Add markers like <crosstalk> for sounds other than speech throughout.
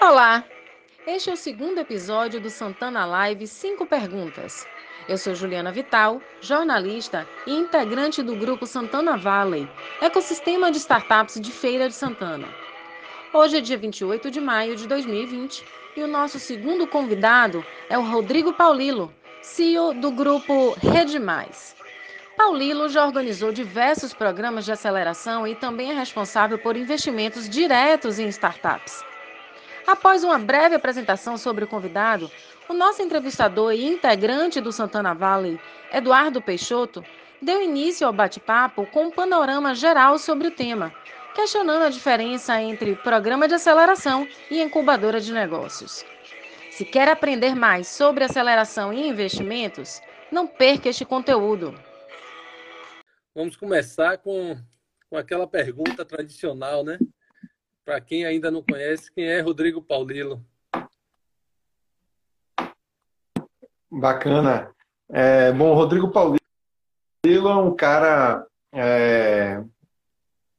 Olá! Este é o segundo episódio do Santana Live 5 Perguntas. Eu sou Juliana Vital, jornalista e integrante do grupo Santana Valley, ecossistema de startups de Feira de Santana. Hoje é dia 28 de maio de 2020 e o nosso segundo convidado é o Rodrigo Paulilo, CEO do grupo Rede Mais. Paulilo já organizou diversos programas de aceleração e também é responsável por investimentos diretos em startups. Após uma breve apresentação sobre o convidado, o nosso entrevistador e integrante do Santana Valley, Eduardo Peixoto, deu início ao bate-papo com um panorama geral sobre o tema, questionando a diferença entre programa de aceleração e incubadora de negócios. Se quer aprender mais sobre aceleração e investimentos, não perca este conteúdo. Vamos começar com, com aquela pergunta tradicional, né? Para quem ainda não conhece, quem é Rodrigo Paulilo? Bacana. É, bom, Rodrigo Paulilo é um cara é,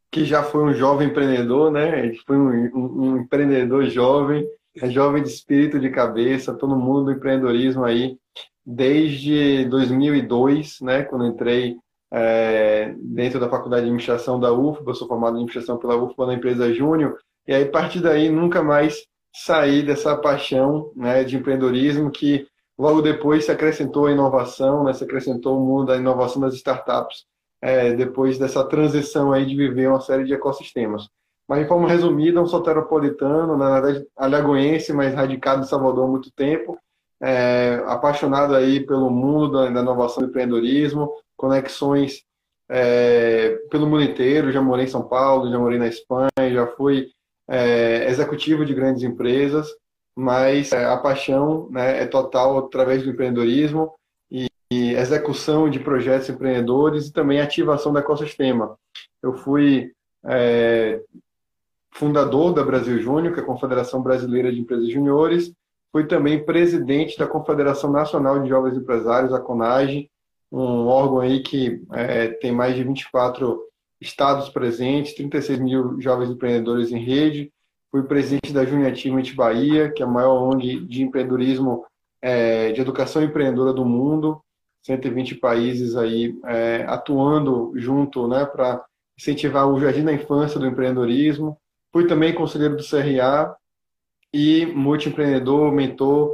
que já foi um jovem empreendedor, né? Ele foi um, um, um, empreendedor jovem, é jovem de espírito, de cabeça, todo mundo do empreendedorismo aí desde 2002, né? Quando entrei é, dentro da faculdade de administração da UFBA, eu sou formado em administração pela UFBA na empresa Júnior, e aí a partir daí nunca mais saí dessa paixão né, de empreendedorismo que logo depois se acrescentou a inovação, né, se acrescentou o mundo da inovação das startups, é, depois dessa transição aí de viver uma série de ecossistemas. Mas de forma resumida, um soteropolitano, na verdade alagoense, mas radicado em Salvador há muito tempo, é, apaixonado aí pelo mundo da, da inovação e empreendedorismo, conexões é, pelo mundo inteiro. Já morei em São Paulo, já morei na Espanha, já fui é, executivo de grandes empresas, mas é, a paixão né, é total através do empreendedorismo e, e, execução de projetos empreendedores e também ativação do ecossistema. Eu fui é, fundador da Brasil Júnior, que é a Confederação Brasileira de Empresas Juniores, fui também presidente da Confederação Nacional de Jovens Empresários, a CONAGE, um órgão aí que é, tem mais de 24 estados presentes, 36 mil jovens empreendedores em rede. Fui presidente da Junior Achievement Bahia, que é a maior ONG de empreendedorismo, é, de educação empreendedora do mundo. 120 países aí é, atuando junto né, para incentivar o jardim da infância do empreendedorismo. Fui também conselheiro do CRA e multiempreendedor, mentor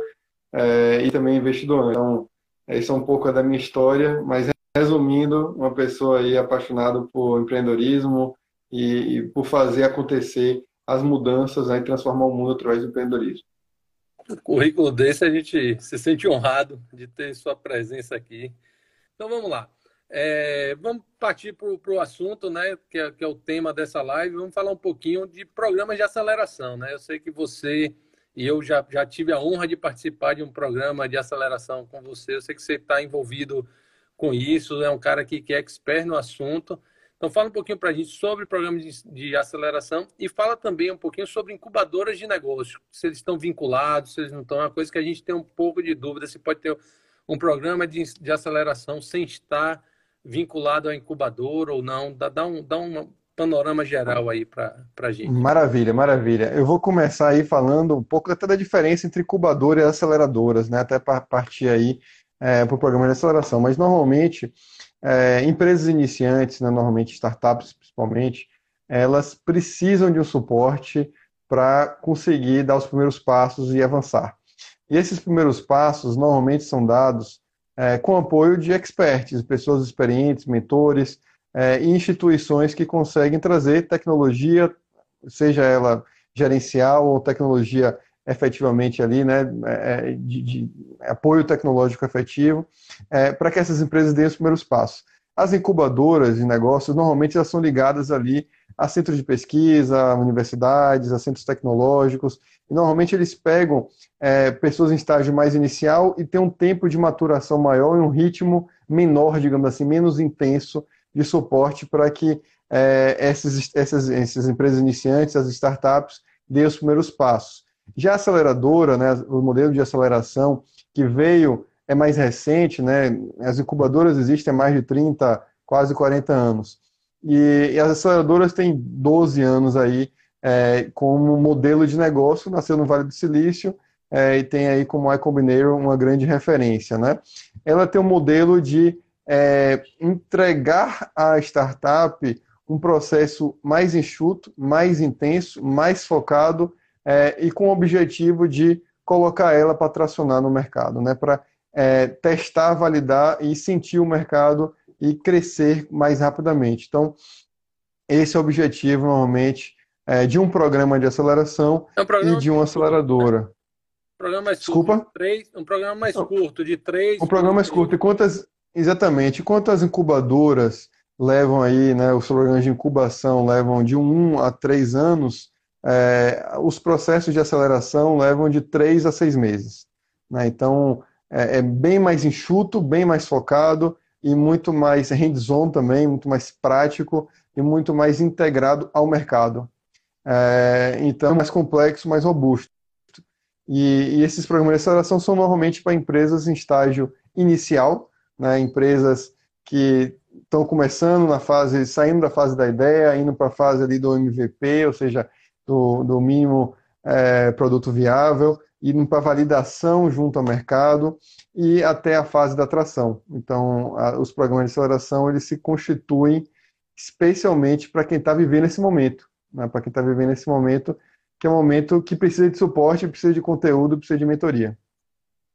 é, e também investidor. Então, isso é um pouco da minha história, mas resumindo, uma pessoa aí apaixonada por empreendedorismo e, e por fazer acontecer as mudanças né, e transformar o mundo através do empreendedorismo. Um currículo desse, a gente se sente honrado de ter sua presença aqui. Então vamos lá. É, vamos partir para o assunto, né, que é, que é, o tema dessa live. Vamos falar um pouquinho de programas de aceleração. Né? Eu sei que você e eu já, já tive a honra de participar de um programa de aceleração com você. Eu sei que você está envolvido com isso, é um cara que, que é expert no assunto. Então, fala um pouquinho para a gente sobre programas de, de, aceleração e fala também um pouquinho sobre incubadoras de negócio, se eles estão vinculados, se eles não estão. É uma coisa que a gente tem um pouco de dúvida se pode ter um programa de, de aceleração sem estar vinculado à incubadora ou não. Dá, dá, um, dá uma, panorama geral aí para a gente. Maravilha, maravilha. Eu vou começar aí falando um pouco até da diferença entre incubadora e aceleradoras, né? Até para partir aí é, para o programa de aceleração. Mas normalmente, é, empresas iniciantes, né, normalmente startups principalmente, elas precisam de um suporte para conseguir dar os primeiros passos e avançar. E esses primeiros passos normalmente são dados é, com apoio de experts, pessoas experientes, mentores, é, instituições que conseguem trazer tecnologia, seja ela gerencial ou tecnologia efetivamente ali, né, é, é, de, de apoio tecnológico efetivo, é, para que essas empresas deem os primeiros passos. As incubadoras de negócios, normalmente, elas são ligadas ali a centros de pesquisa, a universidades, a centros tecnológicos, e normalmente eles pegam é, pessoas em estágio mais inicial e tem um tempo de maturação maior e um ritmo menor, digamos assim, menos intenso de suporte para que é, essas, essas, essas empresas iniciantes, as startups, deem os primeiros passos. Já a aceleradora, né, o modelo de aceleração que veio é mais recente, né, as incubadoras existem há mais de 30, quase 40 anos. E, e as aceleradoras têm 12 anos aí é, como modelo de negócio, nasceu no Vale do Silício é, e tem aí como a Combinator uma grande referência. Né? Ela tem um modelo de é, entregar à startup um processo mais enxuto, mais intenso, mais focado é, e com o objetivo de colocar ela para tracionar no mercado, né? para é, testar, validar e sentir o mercado e crescer mais rapidamente. Então, esse é o objetivo, normalmente, é, de um programa de aceleração é um programa e de uma aceleradora. Um programa mais Desculpa? Curto, três, um programa mais curto, de três. Um programa mais curto. E quantas, exatamente, quantas incubadoras levam aí, né, os programas de incubação levam de um a três anos, é, os processos de aceleração levam de três a seis meses. Né? Então, é, é, bem mais enxuto, bem mais focado e muito mais hands-on também, muito mais prático e muito mais integrado ao mercado. É, então, é mais complexo, mais robusto. E, e, esses programas de aceleração são normalmente para empresas em estágio inicial, né, empresas que estão começando na fase, saindo da fase da ideia, indo para a fase ali do MVP, ou seja, do, do mínimo é, produto viável, indo para validação junto ao mercado e até a fase da atração. Então, a, os programas de aceleração eles se constituem especialmente para quem está vivendo esse momento, né? para quem está vivendo esse momento, que é um momento que precisa de suporte, precisa de conteúdo, precisa de mentoria.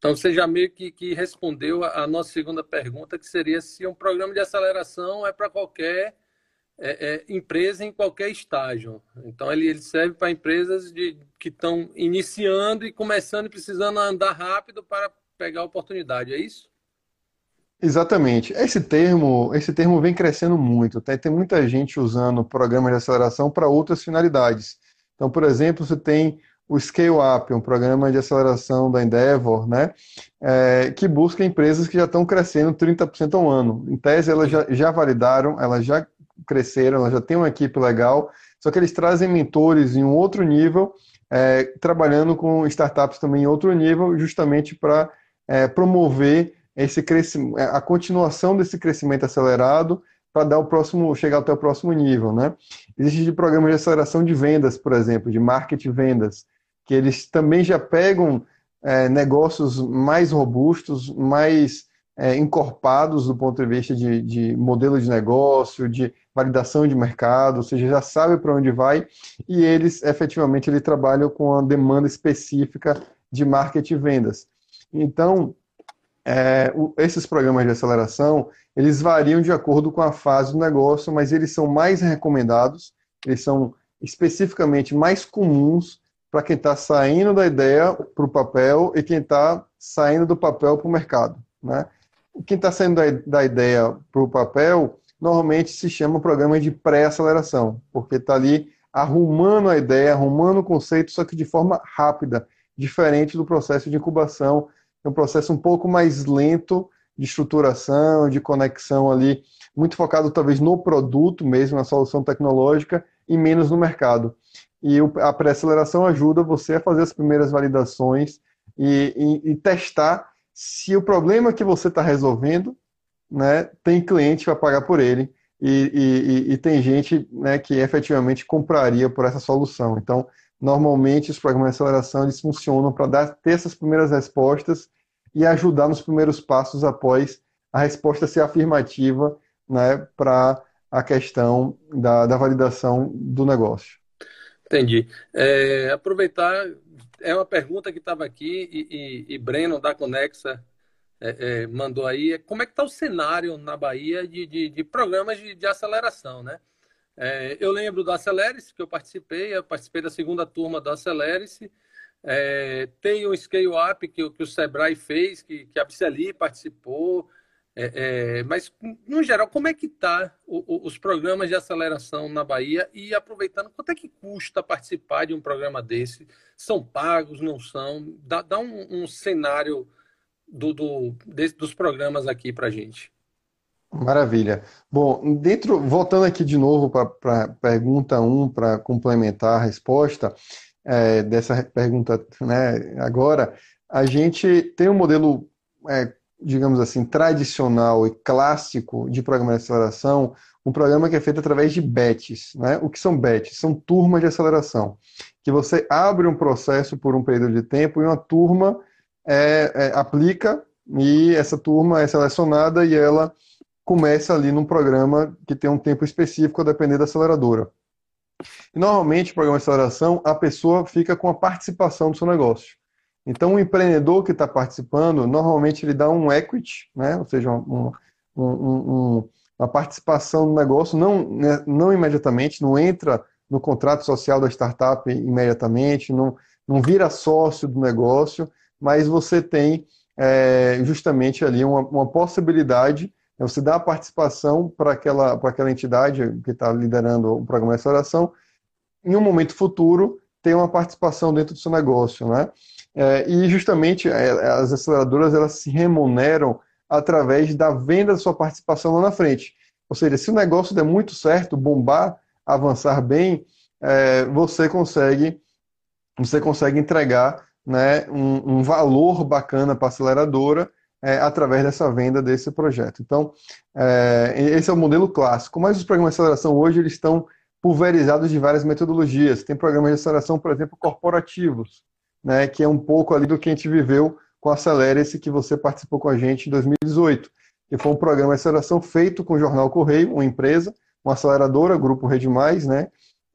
Então, você já meio que, que respondeu a, nossa segunda pergunta, que seria se um programa de aceleração é para qualquer é, é, empresa em qualquer estágio. Então, ele, ele serve para empresas de, que estão iniciando e começando e precisando andar rápido para pegar a oportunidade, é isso? Exatamente. Esse termo, esse termo vem crescendo muito. Tá? Tem muita gente usando programas de aceleração para outras finalidades. Então, por exemplo, você tem o Scale Up, um programa de aceleração da Endeavor, né, é, que busca empresas que já estão crescendo 30% ao ano. Em tese, elas já, já validaram, elas já cresceram, elas já têm uma equipe legal, só que eles trazem mentores em um outro nível, é, trabalhando com startups também em outro nível, justamente para é, promover esse crescimento, a continuação desse crescimento acelerado para dar o próximo, chegar até o próximo nível, né? Existem programas de aceleração de vendas, por exemplo, de marketing vendas, que eles também já pegam é, negócios mais robustos, mais é, encorpados do ponto de vista de, de, modelo de negócio, de validação de mercado, ou seja, já sabe para onde vai e eles efetivamente ele trabalham com a demanda específica de marketing e vendas. Então, é, o, esses programas de aceleração, eles variam de acordo com a fase do negócio, mas eles são mais recomendados, eles são especificamente mais comuns para quem está saindo da ideia para o papel e quem está saindo do papel para o mercado. Né? Quem está saindo da, da ideia para o papel, normalmente se chama programa de pré-aceleração, porque está ali arrumando a ideia, arrumando o conceito, só que de forma rápida, diferente do processo de incubação, é um processo um pouco mais lento de estruturação, de conexão ali, muito focado talvez no produto mesmo, na solução tecnológica, e menos no mercado. E a pré-aceleração ajuda você a fazer as primeiras validações e, e, e testar se o problema que você está resolvendo né, tem cliente para pagar por ele e, e, tem gente né, que efetivamente compraria por essa solução. Então, normalmente os programas de aceleração eles funcionam para dar ter essas primeiras respostas e ajudar nos primeiros passos após a resposta ser afirmativa né, para a questão da, da validação do negócio. Entendi. É, aproveitar, é uma pergunta que estava aqui e, e, e, Breno da Conexa é, é, mandou aí, é, como é que está o cenário na Bahia de, de, de programas de, de, aceleração, né? É, eu lembro do Acelere-se, que eu participei, eu participei da segunda turma do Acelere-se, é, tem o Scale Up que, que, o Sebrae fez, que, que a Biceli participou, é, é, mas, no geral, como é que está os programas de aceleração na Bahia? E aproveitando, quanto é que custa participar de um programa desse? São pagos, não são? Dá, dá um, um, cenário do, do desse, dos programas aqui para gente. Maravilha. Bom, dentro, voltando aqui de novo para a pergunta 1, para complementar a resposta é, dessa pergunta né, agora, a gente tem um modelo é, digamos assim, tradicional e clássico de programa de aceleração, um programa que é feito através de batches. Né? O que são batches? São turmas de aceleração. Que você abre um processo por um período de tempo e uma turma é, é, aplica e essa turma é selecionada e ela começa ali num programa que tem um tempo específico a depender da aceleradora. E normalmente, programa de aceleração, a pessoa fica com a participação do seu negócio. Então, o empreendedor que está participando, normalmente ele dá um equity, né? ou seja, um, um, um, uma participação no negócio, não, né, não imediatamente, não entra no contrato social da startup imediatamente, não, não vira sócio do negócio, mas você tem é, justamente ali uma, uma possibilidade, né? você dá a participação para aquela, aquela entidade que está liderando o programa de aceleração, em um momento futuro, ter uma participação dentro do seu negócio, né? É, e justamente é, as aceleradoras elas se remuneram através da venda da sua participação lá na frente. Ou seja, se o negócio der muito certo, bombar, avançar bem, é, você consegue você consegue entregar né, um, um valor bacana para a aceleradora é, através dessa venda desse projeto. Então, é, esse é o modelo clássico. Mas os programas de aceleração hoje eles estão pulverizados de várias metodologias. Tem programas de aceleração, por exemplo, corporativos, né, que é um pouco ali do que a gente viveu com a Acelere-se que você participou com a gente em 2018, que foi um programa de aceleração feito com o Jornal Correio, uma empresa, uma aceleradora, Grupo Rede Mais, né,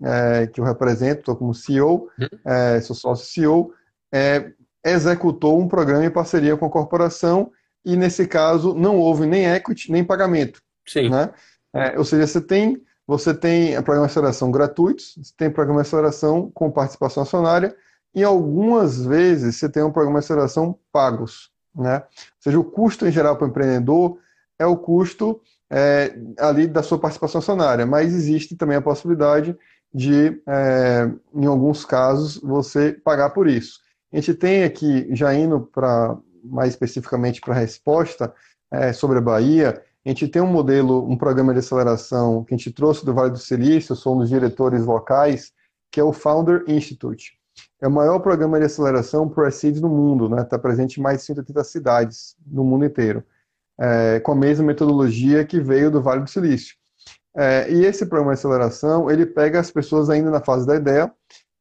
é, que eu represento, estou como CEO, uhum. é, sou sócio CEO, é, executou um programa em parceria com a corporação e, nesse caso, não houve nem equity, nem pagamento. Sim. Né? É, ou seja, você tem, você tem programa de aceleração gratuitos, você tem programa de aceleração com participação acionária, e algumas vezes você tem um programa de aceleração pagos. Né? Ou seja, o custo em geral para o empreendedor é o custo é, ali da sua participação acionária, mas existe também a possibilidade de, é, em alguns casos, você pagar por isso. A gente tem aqui, já indo para mais especificamente para a resposta é, sobre a Bahia, a gente tem um modelo, um programa de aceleração que a gente trouxe do Vale do Silício, sou dos diretores locais, que é o Founder Institute é o maior programa de aceleração por seeds no mundo, está né? Tá presente em mais de 180 cidades no mundo inteiro, é, com a mesma metodologia que veio do Vale do Silício. É, e esse programa de aceleração, ele pega as pessoas ainda na fase da ideia,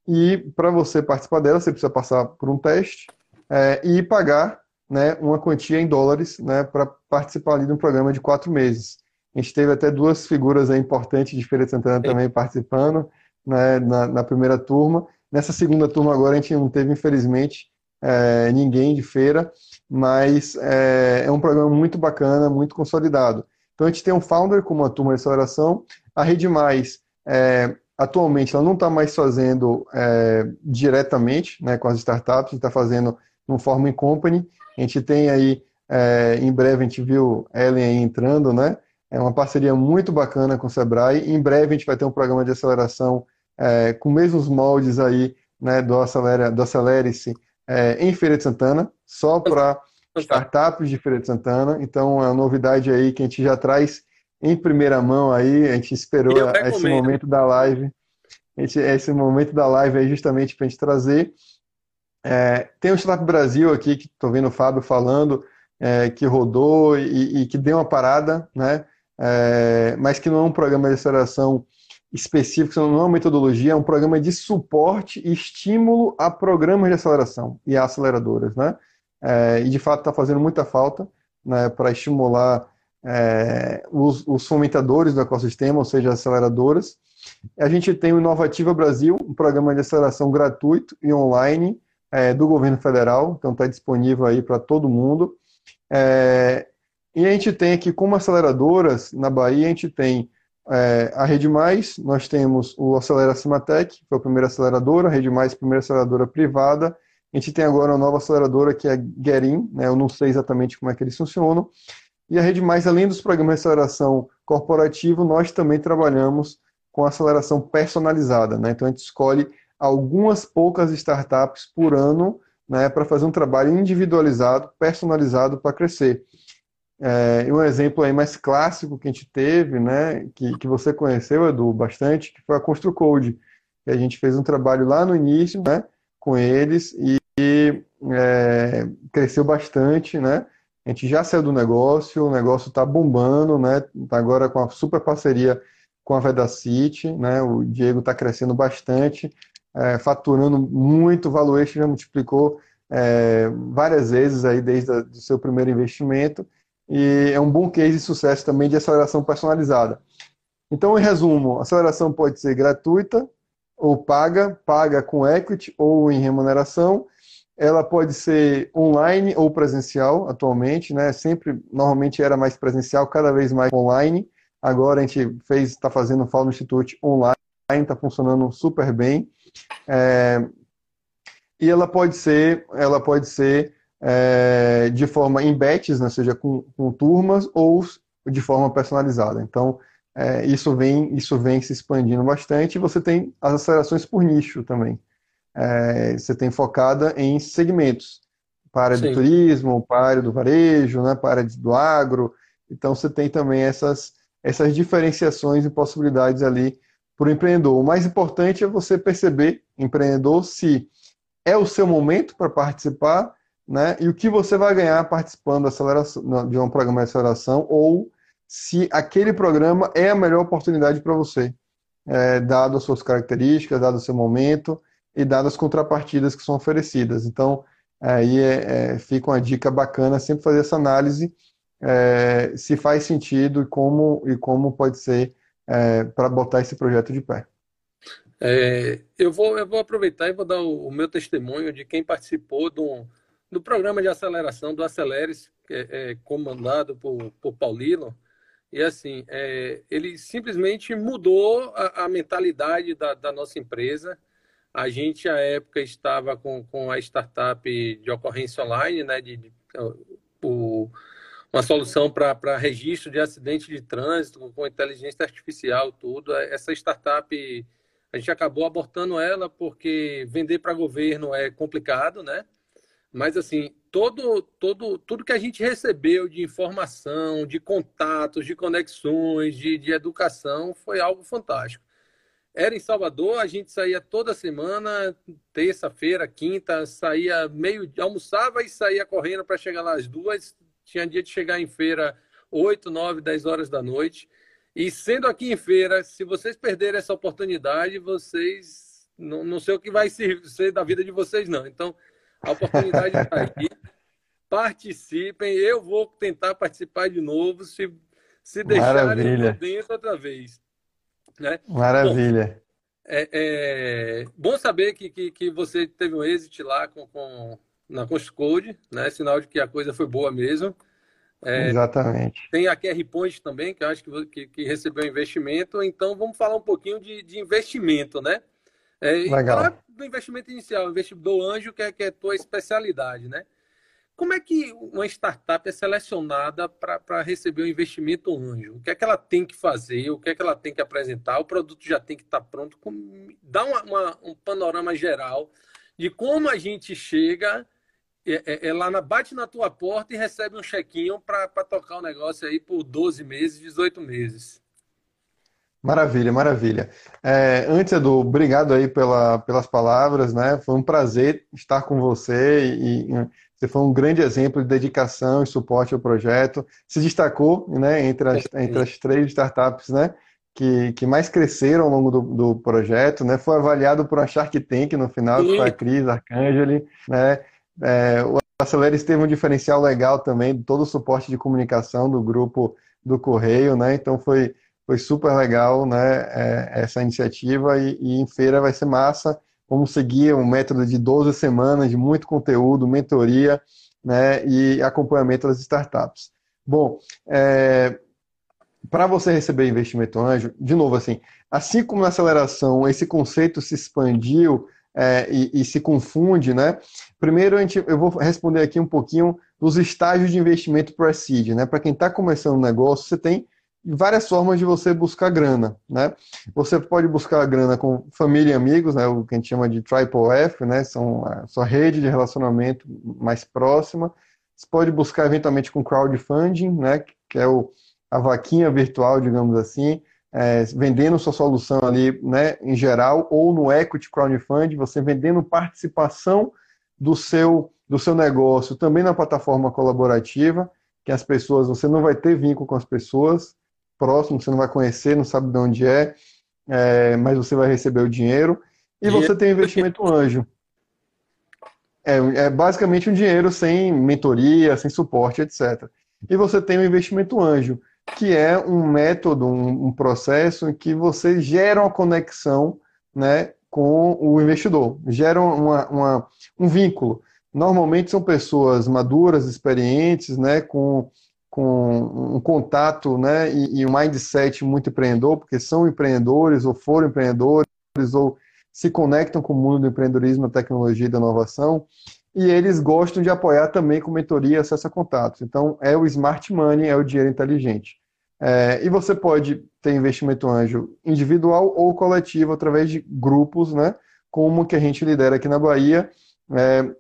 e para você participar dela, você precisa passar por um teste é, e pagar né, uma quantia em dólares né, para participar ali de um programa de quatro meses. A gente teve até duas figuras importantes de Feira de Santana também participando né, na, na primeira turma, Nessa segunda turma agora a gente não teve, infelizmente, é, ninguém de feira, mas é, é, um programa muito bacana, muito consolidado. Então a gente tem um founder como uma turma de aceleração, a Rede Mais, é, atualmente ela não está mais fazendo é, diretamente né, com as startups, está fazendo no Forma Company, a gente tem aí, é, em breve a gente viu Ellen aí entrando, né? É uma parceria muito bacana com o Sebrae. Em breve a gente vai ter um programa de aceleração é, com mesmos moldes aí né, do Acelera, do Acelere-se é, em Feira de Santana, só para startups de Feira de Santana. Então é uma novidade aí que a gente já traz em primeira mão aí, a gente esperou esse momento da live. Gente, esse momento da live aí justamente para a gente trazer. É, tem o Startup Brasil aqui, que estou vendo o Fábio falando, é, que rodou e, e, que deu uma parada, né? É, mas que não é um programa de aceleração específico, não é uma metodologia, é um programa de suporte e estímulo a programas de aceleração e a aceleradoras, né? É, e de fato está fazendo muita falta né, para estimular é, os, os, fomentadores do ecossistema, ou seja, aceleradoras. A gente tem o Inovativa Brasil, um programa de aceleração gratuito e online é, do governo federal, então está disponível aí para todo mundo. É, e a gente tem aqui, como aceleradoras, na Bahia, a gente tem é, a Rede Mais, nós temos o Acelera Cimatec, que foi a primeira aceleradora, a Rede Mais, primeira aceleradora privada. A gente tem agora uma nova aceleradora que é Gerin, né, eu não sei exatamente como é que eles funcionam. E a Rede Mais, além dos programas de aceleração corporativo, nós também trabalhamos com aceleração personalizada. Né? Então a gente escolhe algumas poucas startups por ano né, para fazer um trabalho individualizado, personalizado para crescer. É, um exemplo aí mais clássico que a gente teve, né, que, que você conheceu, Edu, bastante, que foi a ConstruCode. Que a gente fez um trabalho lá no início, né, com eles e, e é, cresceu bastante, né, A gente já saiu do negócio, o negócio está bombando, né? Tá agora com a super parceria com a Vedacity, né? O Diego está crescendo bastante, é, faturando muito, o valuation já multiplicou é, várias vezes aí desde o seu primeiro investimento e é um bom case de sucesso também de aceleração personalizada. Então, em resumo, a aceleração pode ser gratuita ou paga, paga com equity ou em remuneração. Ela pode ser online ou presencial atualmente, né? Sempre, normalmente era mais presencial, cada vez mais online. Agora a gente fez, está fazendo o Falo Institute online, está funcionando super bem. É, e ela pode ser, ela pode ser é, de forma em batches, né, seja com, com, turmas ou de forma personalizada. Então, é, isso, vem, isso vem se expandindo bastante. Você tem as acelerações por nicho também. É, você tem focada em segmentos, para Sim. do turismo, para área do varejo, né, para área do agro. Então, você tem também essas, essas diferenciações e possibilidades ali para o empreendedor. O mais importante é você perceber, empreendedor, se é o seu momento para participar né? E o que você vai ganhar participando de um programa de aceleração ou se aquele programa é a melhor oportunidade para você, é, dado as suas características, dado o seu momento e dadas as contrapartidas que são oferecidas. Então, aí é, é, fica uma dica bacana sempre fazer essa análise é, se faz sentido e como, e como pode ser é, para botar esse projeto de pé. É, eu, vou, eu vou aproveitar e vou dar o, o meu testemunho de quem participou de um do programa de aceleração do Aceleres, é, é, comandado por, por Paulino, e assim, é, ele simplesmente mudou a, a mentalidade da, da, nossa empresa. A gente, à época, estava com, com a startup de ocorrência online, né, de, de o, uma solução para registro de acidente de trânsito com inteligência artificial, tudo. Essa startup, a gente acabou abortando ela porque vender para governo é complicado, né? Mas assim, todo, todo, tudo que a gente recebeu de informação, de contatos, de conexões, de, de educação, foi algo fantástico. Era em Salvador, a gente saía toda semana, terça-feira, quinta, saía meio, almoçava e saía correndo para chegar lá às duas. Tinha dia de chegar em feira oito, nove, dez horas da noite. E sendo aqui em feira, se vocês perderem essa oportunidade, vocês não, não sei o que vai ser da vida de vocês, não. Então, a oportunidade está aqui. Participem. Eu vou tentar participar de novo, se, se deixarem dentro outra vez. Né? Maravilha. Bom, é, é, bom saber que, que, que, você teve um êxito lá com, com, na Code, né? Sinal de que a coisa foi boa mesmo. É, Exatamente. Tem a QR Point também, que eu acho que, que, que recebeu investimento. Então, vamos falar um pouquinho de, de investimento, né? É, Legal. do investimento inicial, investidor anjo, que é, que é a tua especialidade, né? Como é que uma startup é selecionada para receber o um investimento anjo? O que é que ela tem que fazer? O que é que ela tem que apresentar? O produto já tem que estar tá pronto? Dá uma, uma, um panorama geral de como a gente chega é, é, é lá na, bate na tua porta e recebe um chequinho para tocar o negócio aí por 12 meses, 18 meses. Maravilha, maravilha. É, antes, Edu, obrigado aí pela, pelas palavras, né? Foi um prazer estar com você e, e, você foi um grande exemplo de dedicação e suporte ao projeto. Se destacou, né, entre as, entre as três startups, né, que, que mais cresceram ao longo do, do projeto, né? Foi avaliado por uma Shark Tank no final, que foi a Cris Arcangeli, né? É, o Aceleres teve um diferencial legal também, todo o suporte de comunicação do grupo do Correio, né? Então foi foi super legal, né, é, essa iniciativa e, e, em feira vai ser massa. Vamos seguir um método de 12 semanas de muito conteúdo, mentoria, né, e acompanhamento das startups. Bom, é, para você receber investimento anjo, de novo assim, assim como na aceleração esse conceito se expandiu é, e, e, se confunde, né? Primeiro gente, eu vou responder aqui um pouquinho dos estágios de investimento pre-seed, né? Para quem está começando um negócio, você tem várias formas de você buscar grana, né? Você pode buscar grana com família e amigos, né? O que a gente chama de triple F, né? São a sua rede de relacionamento mais próxima. Você pode buscar eventualmente com crowdfunding, né? Que é o, a vaquinha virtual, digamos assim, é, vendendo sua solução ali, né? Em geral, ou no equity crowdfunding, você vendendo participação do seu do seu negócio também na plataforma colaborativa que as pessoas, você não vai ter vínculo com as pessoas próximo, você não vai conhecer, não sabe de onde é, é mas você vai receber o dinheiro. E você tem investimento anjo. É, é basicamente um dinheiro sem mentoria, sem suporte, etc. E você tem o investimento anjo, que é um método, um, um processo em que você gera uma conexão né, com o investidor, gera uma, uma, um vínculo. Normalmente são pessoas maduras, experientes, né, com, com um contato né, e, e um mindset muito empreendedor, porque são empreendedores ou foram empreendedores ou se conectam com o mundo do empreendedorismo, da tecnologia e da inovação, e eles gostam de apoiar também com mentoria e acesso a contatos. Então, é o smart money, é o dinheiro inteligente. É, e você pode ter investimento anjo individual ou coletivo através de grupos, né? Como que a gente lidera aqui na Bahia, é,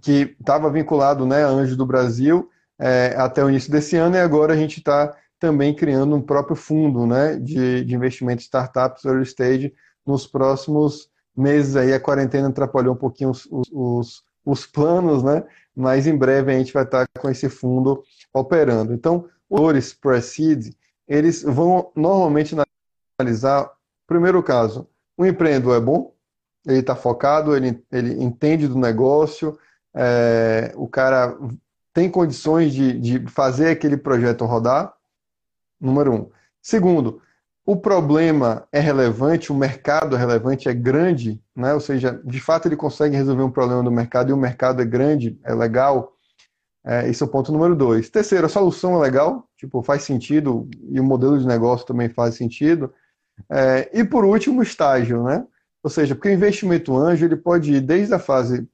que estava vinculado né, Anjo do Brasil é, até o início desse ano, e agora a gente está também criando um próprio fundo né, de, de investimento em startups early stage nos próximos meses. Aí a quarentena atrapalhou um pouquinho os, os, os planos, né? mas em breve a gente vai estar com esse fundo operando. Então, os pre-seed, eles vão normalmente analisar, primeiro caso, o empreendedor é bom, ele está focado, ele, ele entende do negócio, é, o cara tem condições de, de fazer aquele projeto rodar, número um. Segundo, o problema é relevante, o mercado é relevante, é grande, né? ou seja, de fato ele consegue resolver um problema do mercado e o mercado é grande, é legal. É, esse é o ponto número dois. Terceiro, a solução é legal, tipo, faz sentido e o modelo de negócio também faz sentido. É, e por último, o estágio, né? Ou seja, porque o investimento anjo ele pode ir desde a fase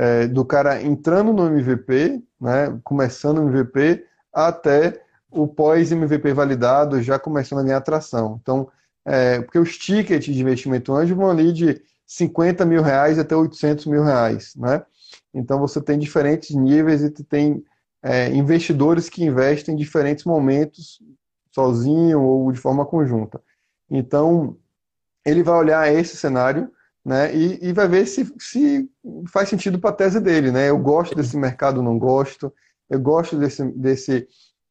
é, do cara entrando no MVP, né, começando no MVP, até o pós-MVP validado já começando a ganhar atração. Então, é, porque os tickets de investimento anjo vão ali de 50 mil reais até 800 mil reais, né? Então você tem diferentes níveis e tem é, investidores que investem em diferentes momentos, sozinho ou de forma conjunta. Então ele vai olhar esse cenário, né? E, e vai ver se, se faz sentido para a tese dele, né? Eu gosto desse mercado, não gosto. Eu gosto desse, desse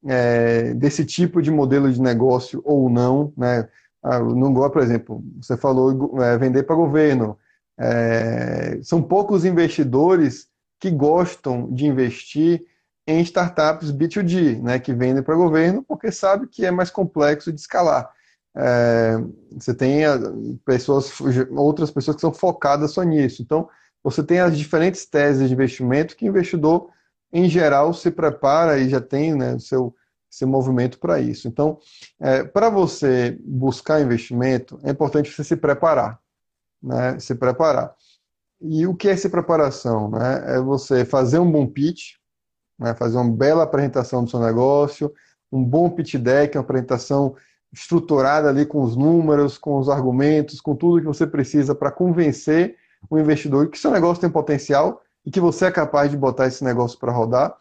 é, desse tipo de modelo de negócio ou não, né? Ah, não gosto, por exemplo, você falou é, vender para governo. É, são poucos investidores que gostam de investir em startups B2G, né, que vendem para governo, porque sabe que é mais complexo de escalar. É, você tem pessoas, outras pessoas que são focadas só nisso. Então, você tem as diferentes teses de investimento que o investidor em geral, se prepara e já tem né, seu, seu movimento para isso. Então, é, para você buscar investimento, é importante você se preparar. Né, se preparar. E o que é essa preparação? Né? É você fazer um bom pitch, né, fazer uma bela apresentação do seu negócio, um bom pitch deck, uma apresentação estruturada ali com os números, com os argumentos, com tudo que você precisa para convencer o investidor que seu negócio tem potencial e que você é capaz de botar esse negócio para rodar.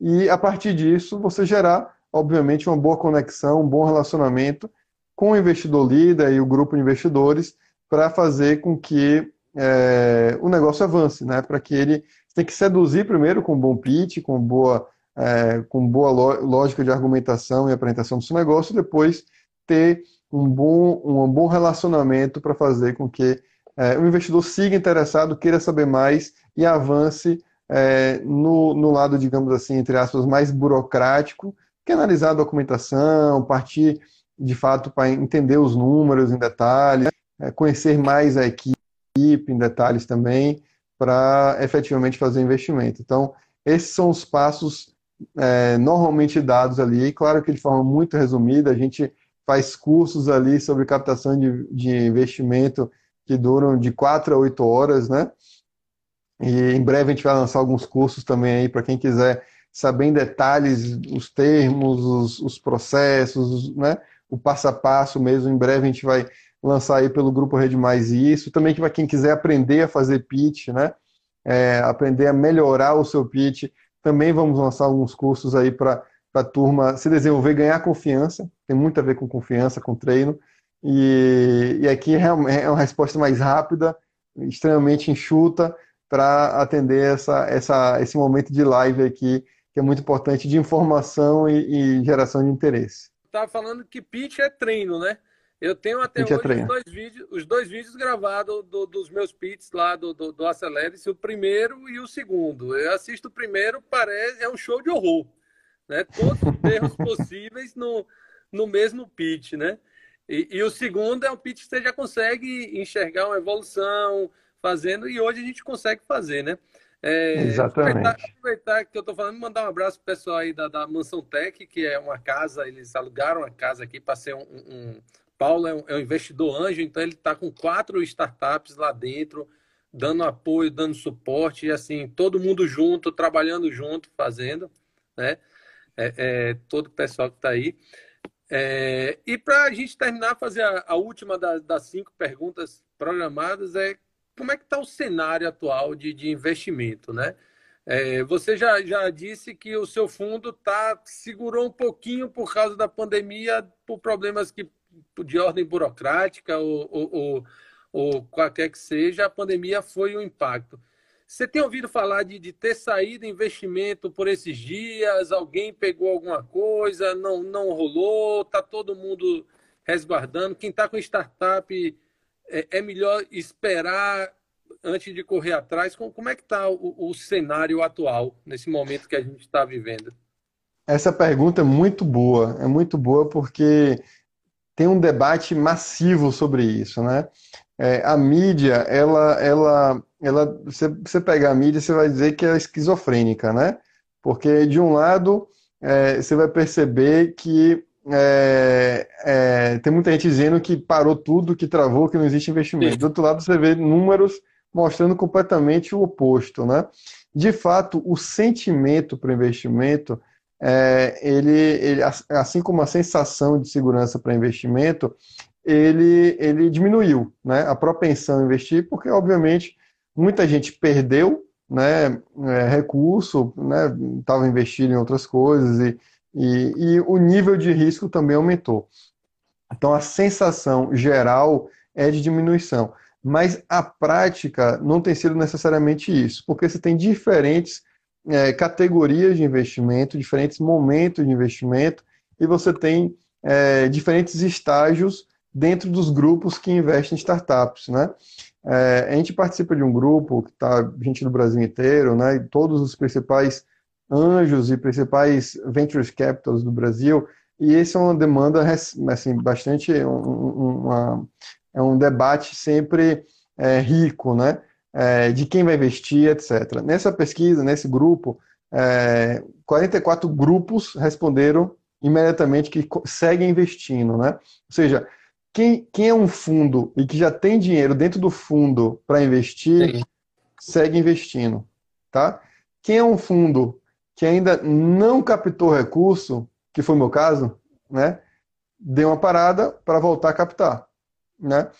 E a partir disso, você gerar, obviamente, uma boa conexão, um bom relacionamento com o investidor líder e o grupo de investidores para fazer com que é, o negócio avance, né? Para que ele tem que seduzir primeiro com um bom pitch, com boa, é, com boa lógica de argumentação e apresentação do seu negócio, depois ter um bom, um bom relacionamento para fazer com que é, o investidor siga interessado, queira saber mais e avance é, no, no lado, digamos assim, entre aspas, mais burocrático, que é analisar a documentação, partir de fato para entender os números em detalhes, é, conhecer mais a equipe em detalhes também, para efetivamente fazer investimento. Então, esses são os passos é, normalmente dados ali, claro que de forma muito resumida, a gente faz cursos ali sobre captação de, de investimento que duram de 4 a 8 horas, né? E em breve a gente vai lançar alguns cursos também aí para quem quiser saber em detalhes os termos, os, os processos, né? o passo a passo mesmo. Em breve a gente vai lançar aí pelo Grupo Rede Mais isso. Também para quem quiser aprender a fazer pitch, né? É, aprender a melhorar o seu pitch. Também vamos lançar alguns cursos aí para a turma se desenvolver, ganhar confiança. Tem muito a ver com confiança, com treino. E, e aqui é, é uma resposta mais rápida, extremamente enxuta para atender essa, essa, esse momento de live aqui que é muito importante de informação e, e geração de interesse. Estava falando que pitch é treino, né? Eu tenho até pitch é hoje é os, dois vídeos, os dois vídeos gravados do, dos meus pitches lá do, do, do Acelere-se, o primeiro e o segundo. Eu assisto o primeiro, parece, é um show de horror. Né? Todos os erros possíveis no, no mesmo pitch, né? E, e, o segundo é um pitch que você já consegue enxergar uma evolução fazendo, e hoje a gente consegue fazer, né? É, Exatamente. Aproveitar, aproveitar, que eu estou falando, mandar um abraço pro pessoal aí da, da Mansão Tech, que é uma casa, eles alugaram uma casa aqui para ser um, um, Paulo é um, é um, investidor anjo, então ele está com quatro startups lá dentro, dando apoio, dando suporte, e assim, todo mundo junto, trabalhando junto, fazendo, né? É, é todo o pessoal que está aí. É, e para a gente terminar, fazer a, a última das, das, cinco perguntas programadas é como é que está o cenário atual de, de investimento, né? É, você já, já disse que o seu fundo tá, segurou um pouquinho por causa da pandemia, por problemas que, de ordem burocrática ou, ou, ou, ou qualquer que seja, a pandemia foi um impacto. Você tem ouvido falar de, de ter saído investimento por esses dias? Alguém pegou alguma coisa? Não, não rolou? Está todo mundo resguardando? Quem está com startup é, é, melhor esperar antes de correr atrás? Como, como é que está o, o cenário atual nesse momento que a gente está vivendo? Essa pergunta é muito boa, é muito boa porque tem um debate massivo sobre isso, né? É, a mídia, ela, ela ela, você, você pegar a mídia, você vai dizer que é esquizofrênica, né? Porque, de um lado, é, você vai perceber que é, é, tem muita gente dizendo que parou tudo, que travou, que não existe investimento. Do outro lado, você vê números mostrando completamente o oposto, né? De fato, o sentimento para o investimento, é, ele, ele, assim como a sensação de segurança para investimento, ele, ele diminuiu, né? A propensão a investir, porque, obviamente, Muita gente perdeu né, é, recurso, estava né, investindo em outras coisas e, e, e o nível de risco também aumentou. Então, a sensação geral é de diminuição. Mas a prática não tem sido necessariamente isso, porque você tem diferentes é, categorias de investimento, diferentes momentos de investimento, e você tem é, diferentes estágios dentro dos grupos que investem em startups. Né? É, a gente participa de um grupo que está gente do Brasil inteiro, né? E todos os principais anjos e principais ventures capitals do Brasil. E isso é uma demanda assim bastante um, uma, é um debate sempre é, rico, né? É, de quem vai investir, etc. Nessa pesquisa, nesse grupo, é, 44 grupos responderam imediatamente que seguem investindo, né? Ou seja, quem, quem é um fundo e que já tem dinheiro dentro do fundo para investir, Sim. segue investindo, tá? Quem é um fundo que ainda não captou recurso, que foi o meu caso, né? Deu uma parada para voltar a captar, né?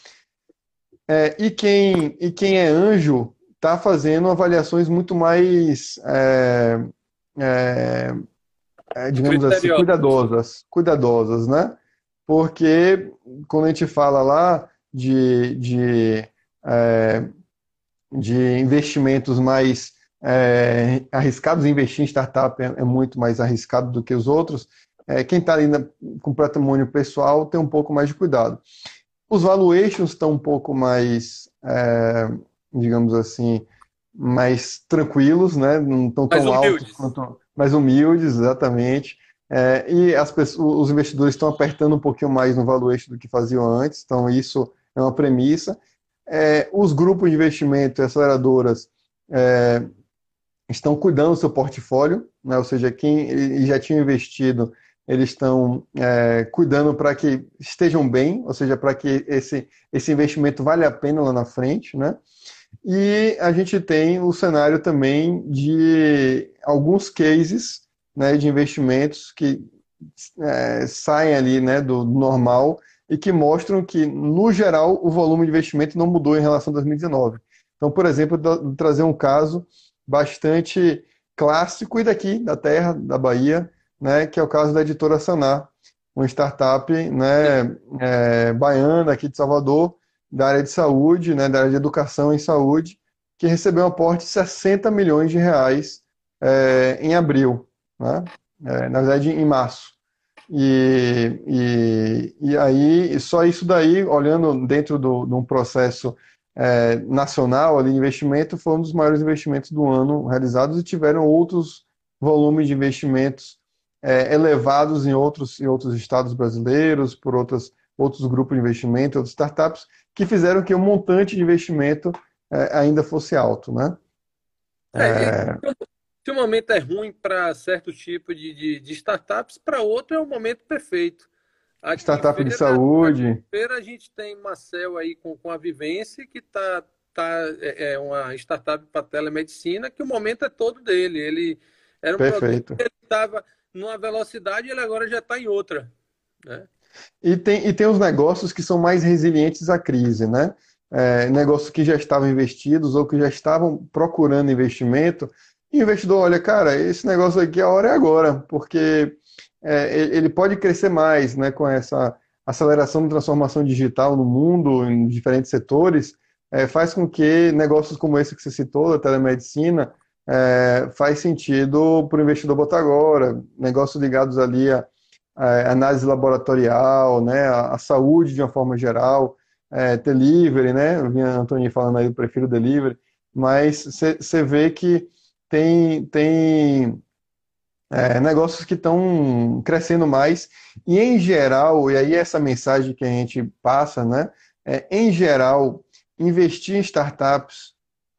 É, e, quem, e quem é anjo está fazendo avaliações muito mais, é, é, é digamos assim, cuidadosas, cuidadosas, né? Porque quando a gente fala lá de, de, é, de investimentos mais é, arriscados, investir em startup é, é, muito mais arriscado do que os outros, é, quem está ali na, com patrimônio pessoal tem um pouco mais de cuidado. Os valuations estão um pouco mais, é, digamos assim, mais tranquilos, né? não estão tão altos quanto mais humildes, exatamente. É, e as pessoas, os investidores estão apertando um pouquinho mais no valuation do que faziam antes, então isso é uma premissa. É, os grupos de investimento e aceleradoras é, estão cuidando do seu portfólio, né? ou seja, quem já tinha investido, eles estão é, cuidando para que estejam bem, ou seja, para que esse, esse investimento vale a pena lá na frente. Né? E a gente tem o cenário também de alguns cases né, de investimentos que é, saem ali né, do, normal e que mostram que, no geral, o volume de investimento não mudou em relação a 2019. Então, por exemplo, trazer um caso bastante clássico e daqui, da terra, da Bahia, né, que é o caso da editora Sanar, uma startup né, é, baiana aqui de Salvador, da área de saúde, né, da área de educação e saúde, que recebeu um aporte de 60 milhões de reais é, em abril. Né? É, na verdade, em março. E, e, e aí, só isso daí, olhando dentro do, de um processo é, nacional ali, de investimento, foi um dos maiores investimentos do ano realizados e tiveram outros volumes de investimentos é, elevados em outros, em outros estados brasileiros, por outras, outros grupos de investimento, outras startups, que fizeram que o montante de investimento é, ainda fosse alto, né? É, se o momento é ruim para certo tipo de, de, de startups, para outro é o momento perfeito. A startup de saúde. A, a gente tem Marcel aí com, com a Vivência, que está tá, é, é uma startup para telemedicina, que o momento é todo dele. Ele era um Perfeito. produto que ele estava numa velocidade e ele agora já está em outra. Né? E tem, e tem os negócios que são mais resilientes à crise, né? É, negócios que já estavam investidos ou que já estavam procurando investimento. E o investidor olha, cara, esse negócio aqui a hora é agora, porque é, ele pode crescer mais né, com essa aceleração de transformação digital no mundo, em diferentes setores, é, faz com que negócios como esse que você citou, da telemedicina, é, faz sentido para o investidor botar agora, negócios ligados ali a, a análise laboratorial, né, a, a, saúde de uma forma geral, é, delivery, né, eu vi a Antônio falando aí, eu prefiro delivery, mas você vê que tem, tem é, negócios que estão crescendo mais, e em geral, e aí essa mensagem que a gente passa, né, é, em geral, investir em startups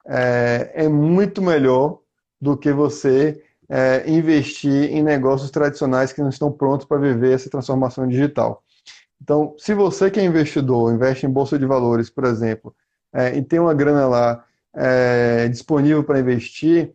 é, é muito melhor do que você é, investir em negócios tradicionais que não estão prontos para viver essa transformação digital. Então, se você que é investidor, investe em bolsa de valores, por exemplo, é, e tem uma grana lá é, disponível para investir,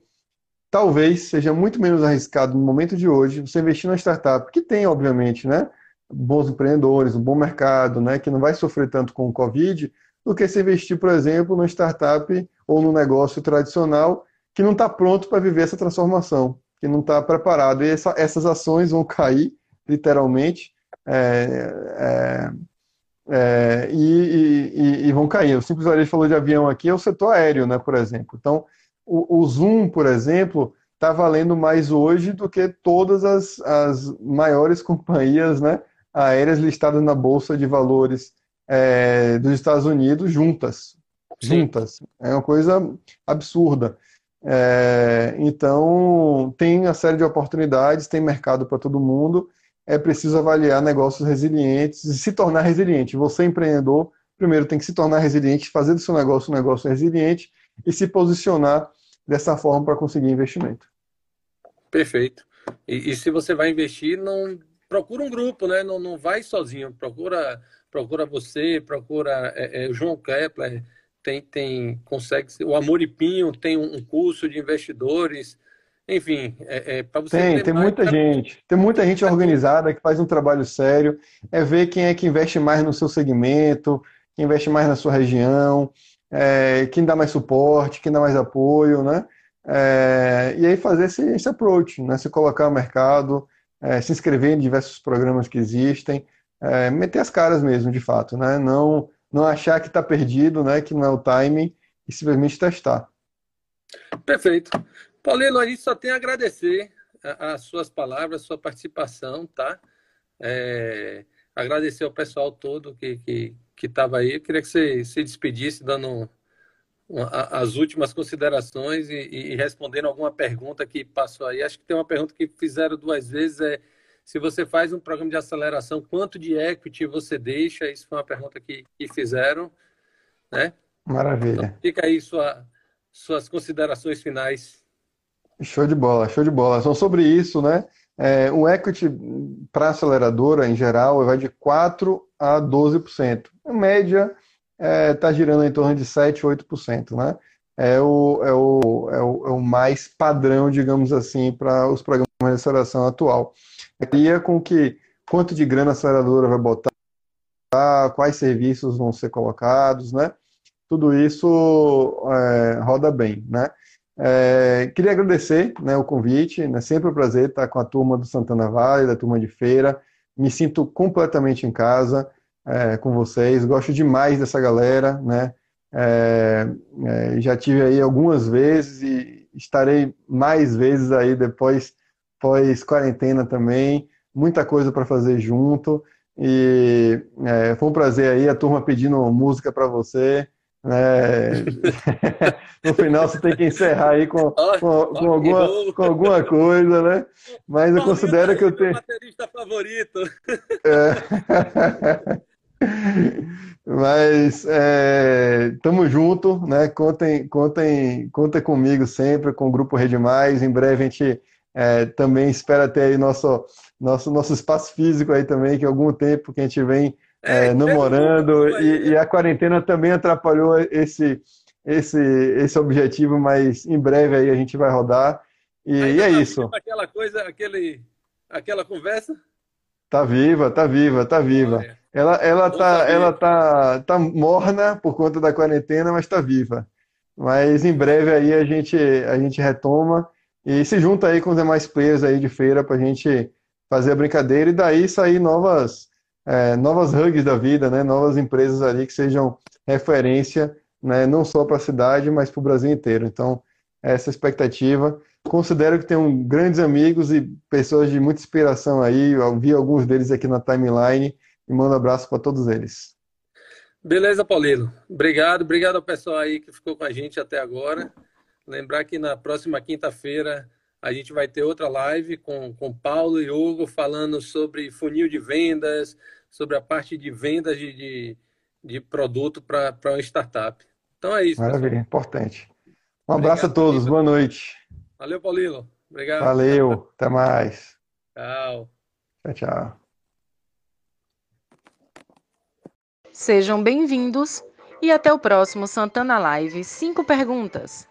talvez seja muito menos arriscado no momento de hoje você investir numa startup que tem, obviamente, né, bons empreendedores, um bom mercado, né, que não vai sofrer tanto com o Covid, do que se investir, por exemplo, numa startup ou num negócio tradicional que não está pronto para viver essa transformação, que não está preparado. E essa, essas ações vão cair, literalmente, é, é, é, e, e, e, vão cair. O Simples Varejo falou de avião aqui, é o setor aéreo, né, por exemplo. Então, o, o Zoom, por exemplo, está valendo mais hoje do que todas as, as maiores <laughs> companhias né, aéreas listadas na Bolsa de Valores é, dos Estados Unidos juntas. Sim. Juntas. É uma coisa absurda. É, então, tem uma série de oportunidades, tem mercado para todo mundo. É preciso avaliar negócios resilientes e se tornar resiliente. Você, empreendedor, primeiro tem que se tornar resiliente, fazer do seu negócio um negócio resiliente e se posicionar dessa forma para conseguir investimento. Perfeito. E, e, se você vai investir, não procura um grupo, né? Não, não vai sozinho. Procura procura você, procura é, é, o João Kepler, tem, tem consegue o Amoripinho tem um curso de investidores. Enfim, é, é para você. Tem, tem muita pra... gente. Tem muita gente organizada que faz um trabalho sério. É ver quem é que investe mais no seu segmento, quem investe mais na sua região é, quem dá mais suporte, quem dá mais apoio, né? É, e aí fazer esse, esse approach, né? Se colocar no mercado, é, se inscrever em diversos programas que existem, é, meter as caras mesmo, de fato, né? Não, não achar que está perdido, né? Que não é o timing e simplesmente testar. Perfeito. Paulino, a gente só tem a agradecer as suas palavras, a sua participação, tá? É, agradecer ao pessoal todo que, que, que estava aí. Eu queria que você se despedisse, dando as últimas considerações e, e, respondendo alguma pergunta que passou aí. Acho que tem uma pergunta que fizeram duas vezes, é se você faz um programa de aceleração, quanto de equity você deixa? Isso foi uma pergunta que, que fizeram, né? Maravilha. Então, fica aí sua, suas considerações finais. Show de bola, show de bola. São sobre isso, né? É, o equity para aceleradora, em geral, vai de 4% a 12%. A média está é, tá girando em torno de 7%, 8%. Né? É, o, é, o, é, o, é o mais padrão, digamos assim, para os programas de aceleração atual. Queria com que quanto de grana a aceleradora vai botar, quais serviços vão ser colocados, né? Tudo isso é, roda bem, né? É, queria agradecer né, o convite, né, sempre um prazer estar com a turma do Santana Vale, da turma de feira. Me sinto completamente em casa é, com vocês, gosto demais dessa galera, né? É, é já tive aí algumas vezes e estarei mais vezes aí depois pós-quarentena também, muita coisa para fazer junto. E é, foi um prazer aí, a turma pedindo música para você. Né? <laughs> no final você tem que encerrar aí com, com, com, alguma, com alguma coisa, né? Mas eu considero que eu tenho. baterista favorito. É... <laughs> Mas estamos é, junto, né? Contem, contem, contem comigo sempre, com o Grupo Rede Mais. Em breve a gente é, também espera ter aí nosso, nosso, nosso espaço físico aí também, que há algum tempo que a gente vem é, é namorando e, e, a quarentena também atrapalhou esse, esse, esse objetivo, mas em breve aí a gente vai rodar. E, e é tá isso. Aquela coisa, aquele, aquela conversa? Tá viva, tá viva, tá viva. Ela, ela, tá, ela tá, tá morna por conta da quarentena, mas tá viva. Mas em breve aí a gente, a gente retoma e se junta aí com os demais players aí de feira para a gente fazer a brincadeira e daí sair novas, é, novas hugs da vida, né? Novas empresas ali que sejam referência, né? Não só para a cidade, mas para o Brasil inteiro. Então, essa é expectativa. Considero que tenho grandes amigos e pessoas de muita inspiração aí. Eu vi alguns deles aqui na timeline e mando abraço para todos eles. Beleza, Paulino. Obrigado, obrigado ao pessoal aí que ficou com a gente até agora. Lembrar que na próxima quinta-feira a gente vai ter outra live com, com Paulo e Hugo falando sobre funil de vendas, sobre a parte de vendas de, de, de produto para uma startup. Então é isso. Maravilha, pessoal. importante. Um abraço Obrigado, a todos, boa noite. Valeu, Paulino. Obrigado. Valeu, até mais. Tchau. Tchau, tchau. Sejam bem-vindos e até o próximo Santana Live 5 perguntas.